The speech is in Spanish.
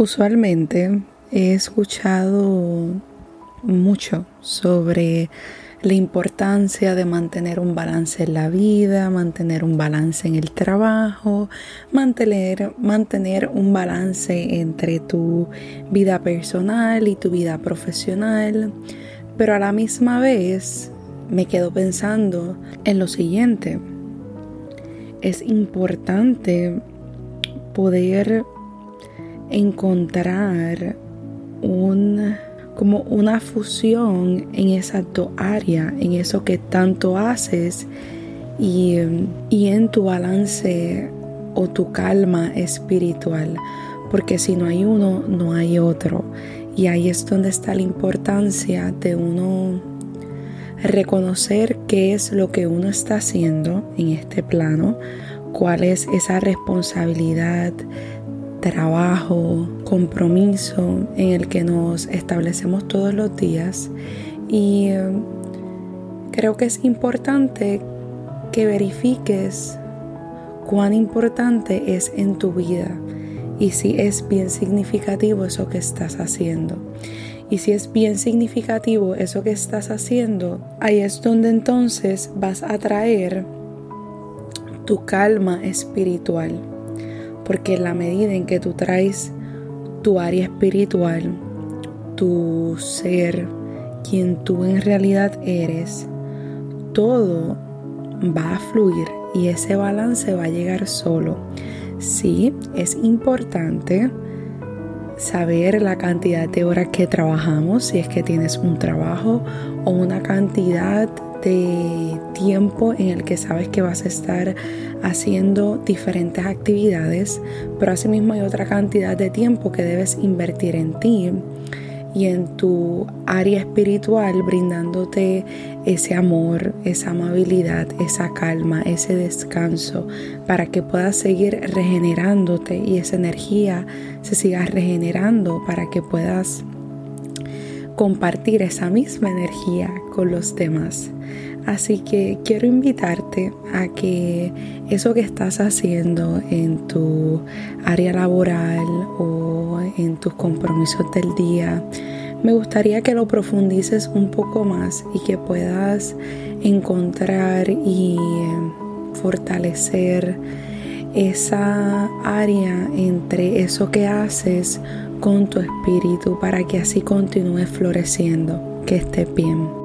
Usualmente he escuchado mucho sobre la importancia de mantener un balance en la vida, mantener un balance en el trabajo, mantener, un balance entre tu vida personal y tu vida profesional. Pero a la misma vez me quedo pensando en lo siguiente. Es importante poder encontrar un, como una fusión en esa tu área, en eso que tanto haces y, y en tu balance o tu calma espiritual, porque si no hay uno, no hay otro. Y ahí es donde está la importancia de uno reconocer qué es lo que uno está haciendo en este plano, cuál es esa responsabilidad trabajo, compromiso en el que nos establecemos todos los días y eh, creo que es importante que verifiques cuán importante es en tu vida y si es bien significativo eso que estás haciendo. Y si es bien significativo eso que estás haciendo, ahí es donde entonces vas a traer tu calma espiritual porque en la medida en que tú traes tu área espiritual, tu ser, quien tú en realidad eres, todo va a fluir y ese balance va a llegar solo. Sí, es importante saber la cantidad de horas que trabajamos, si es que tienes un trabajo o una cantidad de tiempo en el que sabes que vas a estar haciendo diferentes actividades, pero asimismo hay otra cantidad de tiempo que debes invertir en ti y en tu área espiritual, brindándote ese amor, esa amabilidad, esa calma, ese descanso, para que puedas seguir regenerándote y esa energía se siga regenerando, para que puedas compartir esa misma energía con los demás. Así que quiero invitarte a que eso que estás haciendo en tu área laboral o en tus compromisos del día, me gustaría que lo profundices un poco más y que puedas encontrar y fortalecer esa área entre eso que haces con tu espíritu para que así continúe floreciendo. Que estés bien.